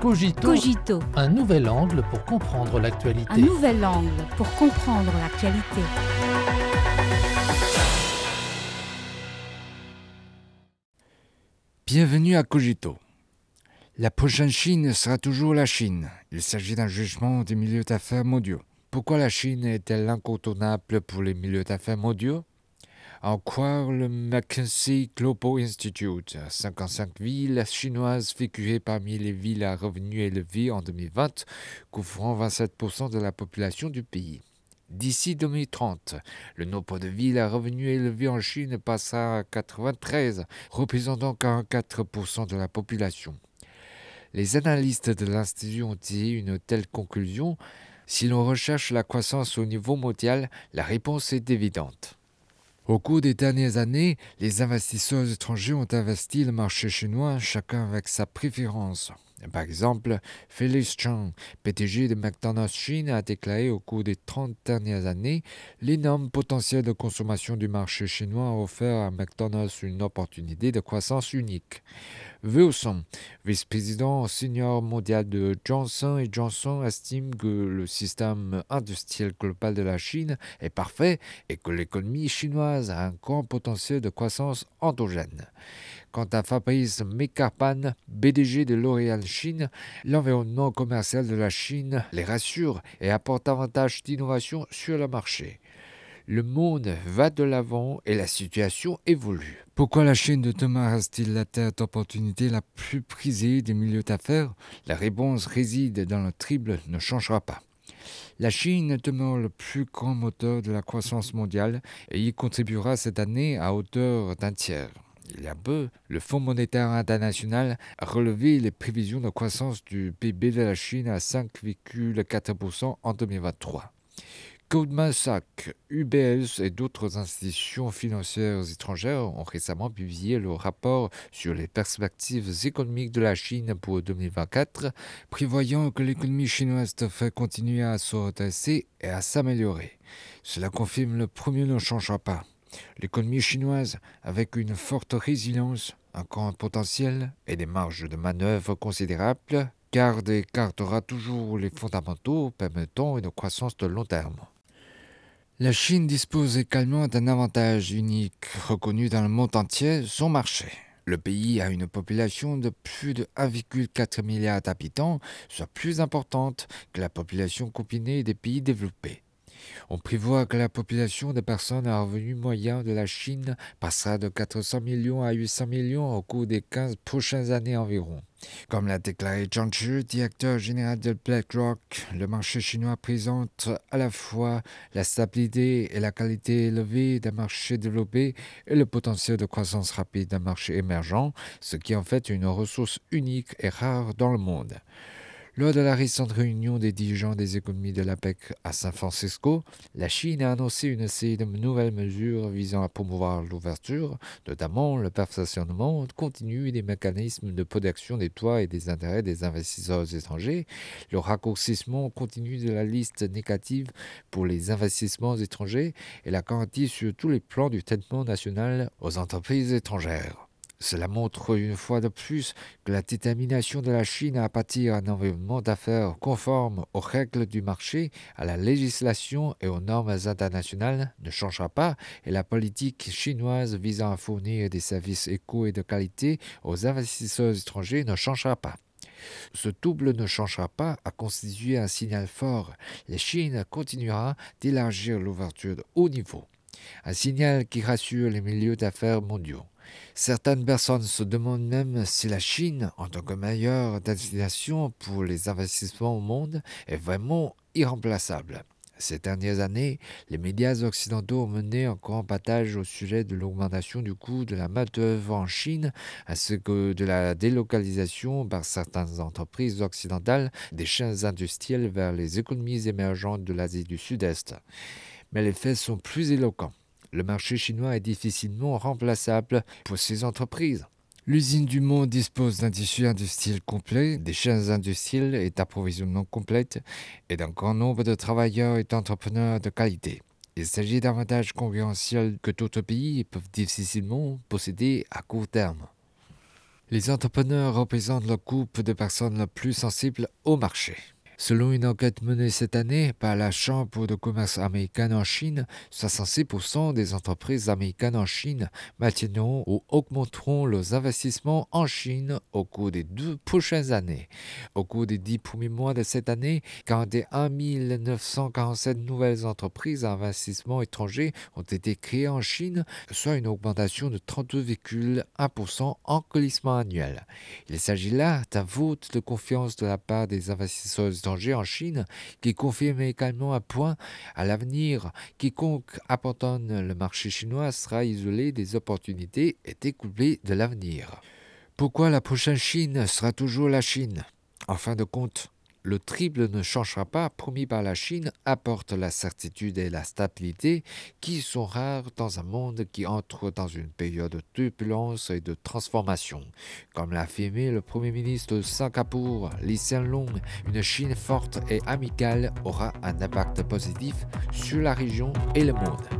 Cogito, Cogito, un nouvel angle pour comprendre l'actualité. un nouvel angle pour comprendre l'actualité. Bienvenue à Cogito. La prochaine Chine sera toujours la Chine. Il s'agit d'un jugement des milieux d'affaires mondiaux. Pourquoi la Chine est-elle incontournable pour les milieux d'affaires mondiaux? En croire le McKinsey Global Institute, 55 villes chinoises figuraient parmi les villes à revenus élevés en 2020, couvrant 27% de la population du pays. D'ici 2030, le nombre de villes à revenus élevés en Chine passera à 93, représentant 44% de la population. Les analystes de l'Institut ont tiré une telle conclusion. Si l'on recherche la croissance au niveau mondial, la réponse est évidente. Au cours des dernières années, les investisseurs étrangers ont investi le marché chinois, chacun avec sa préférence. Par exemple, Felix Chang, PDG de McDonald's Chine, a déclaré au cours des 30 dernières années l'énorme potentiel de consommation du marché chinois a offert à McDonald's une opportunité de croissance unique. Wilson, vice-président senior mondial de Johnson Johnson, estime que le système industriel global de la Chine est parfait et que l'économie chinoise a un grand potentiel de croissance endogène. Quant à Fabrice Mekarpan, BDG de L'Oréal Chine, l'environnement commercial de la Chine les rassure et apporte davantage d'innovation sur le marché. Le monde va de l'avant et la situation évolue. Pourquoi la Chine de demain reste-t-il la terre d'opportunité la plus prisée des milieux d'affaires? La réponse réside dans le triple ne changera pas. La Chine demeure le plus grand moteur de la croissance mondiale et y contribuera cette année à hauteur d'un tiers. Il y a peu, le Fonds monétaire international a relevé les prévisions de croissance du PIB de la Chine à 5,4% en 2023. Goldman Sachs, UBS et d'autres institutions financières étrangères ont récemment publié le rapport sur les perspectives économiques de la Chine pour 2024, prévoyant que l'économie chinoise devrait continuer à se redresser et à s'améliorer. Cela confirme le premier ne changera pas. L'économie chinoise, avec une forte résilience, un grand potentiel et des marges de manœuvre considérables, garde et gardera toujours les fondamentaux permettant une croissance de long terme. La Chine dispose également d'un avantage unique reconnu dans le monde entier, son marché. Le pays a une population de plus de 1,4 milliard d'habitants, soit plus importante que la population combinée des pays développés. On prévoit que la population des personnes à revenu moyen de la Chine passera de 400 millions à 800 millions au cours des 15 prochaines années environ. Comme l'a déclaré Zhang Zhi, directeur général de BlackRock, le marché chinois présente à la fois la stabilité et la qualité élevée d'un marché développé et le potentiel de croissance rapide d'un marché émergent, ce qui en fait une ressource unique et rare dans le monde. Lors de la récente réunion des dirigeants des économies de l'APEC à San Francisco, la Chine a annoncé une série de nouvelles mesures visant à promouvoir l'ouverture, notamment le perfectionnement continu des mécanismes de protection des toits et des intérêts des investisseurs étrangers, le raccourcissement continu de la liste négative pour les investissements étrangers et la garantie sur tous les plans du traitement national aux entreprises étrangères. Cela montre une fois de plus que la détermination de la Chine à bâtir un environnement d'affaires conforme aux règles du marché, à la législation et aux normes internationales ne changera pas et la politique chinoise visant à fournir des services éco et de qualité aux investisseurs étrangers ne changera pas. Ce double ne changera pas à constituer un signal fort. La Chine continuera d'élargir l'ouverture de haut niveau. Un signal qui rassure les milieux d'affaires mondiaux. Certaines personnes se demandent même si la Chine, en tant que meilleure destination pour les investissements au monde, est vraiment irremplaçable. Ces dernières années, les médias occidentaux ont mené un grand battage au sujet de l'augmentation du coût de la main-d'œuvre en Chine, ainsi que de la délocalisation par certaines entreprises occidentales des chaînes industrielles vers les économies émergentes de l'Asie du Sud-Est. Mais les faits sont plus éloquents le marché chinois est difficilement remplaçable pour ces entreprises. L'usine du monde dispose d'un tissu industriel complet, des chaînes industrielles et d'approvisionnement complètes, et d'un grand nombre de travailleurs et d'entrepreneurs de qualité. Il s'agit d'avantages concurrentiels que d'autres pays peuvent difficilement posséder à court terme. Les entrepreneurs représentent le groupe de personnes le plus sensibles au marché. Selon une enquête menée cette année par la Chambre de commerce américaine en Chine, 66% des entreprises américaines en Chine maintiendront ou augmenteront leurs investissements en Chine au cours des deux prochaines années. Au cours des dix premiers mois de cette année, 41 947 nouvelles entreprises à investissement étranger ont été créées en Chine, soit une augmentation de 32,1% en glissement annuel. Il s'agit là d'un vote de confiance de la part des investisseurs en Chine, qui confirme également un point à l'avenir. Quiconque abandonne le marché chinois sera isolé des opportunités et découplé de l'avenir. Pourquoi la prochaine Chine sera toujours la Chine? En fin de compte, le triple ne changera pas, promis par la Chine, apporte la certitude et la stabilité qui sont rares dans un monde qui entre dans une période de turbulence et de transformation. Comme l'a affirmé le Premier ministre de Singapour, Lee Hsien une Chine forte et amicale aura un impact positif sur la région et le monde.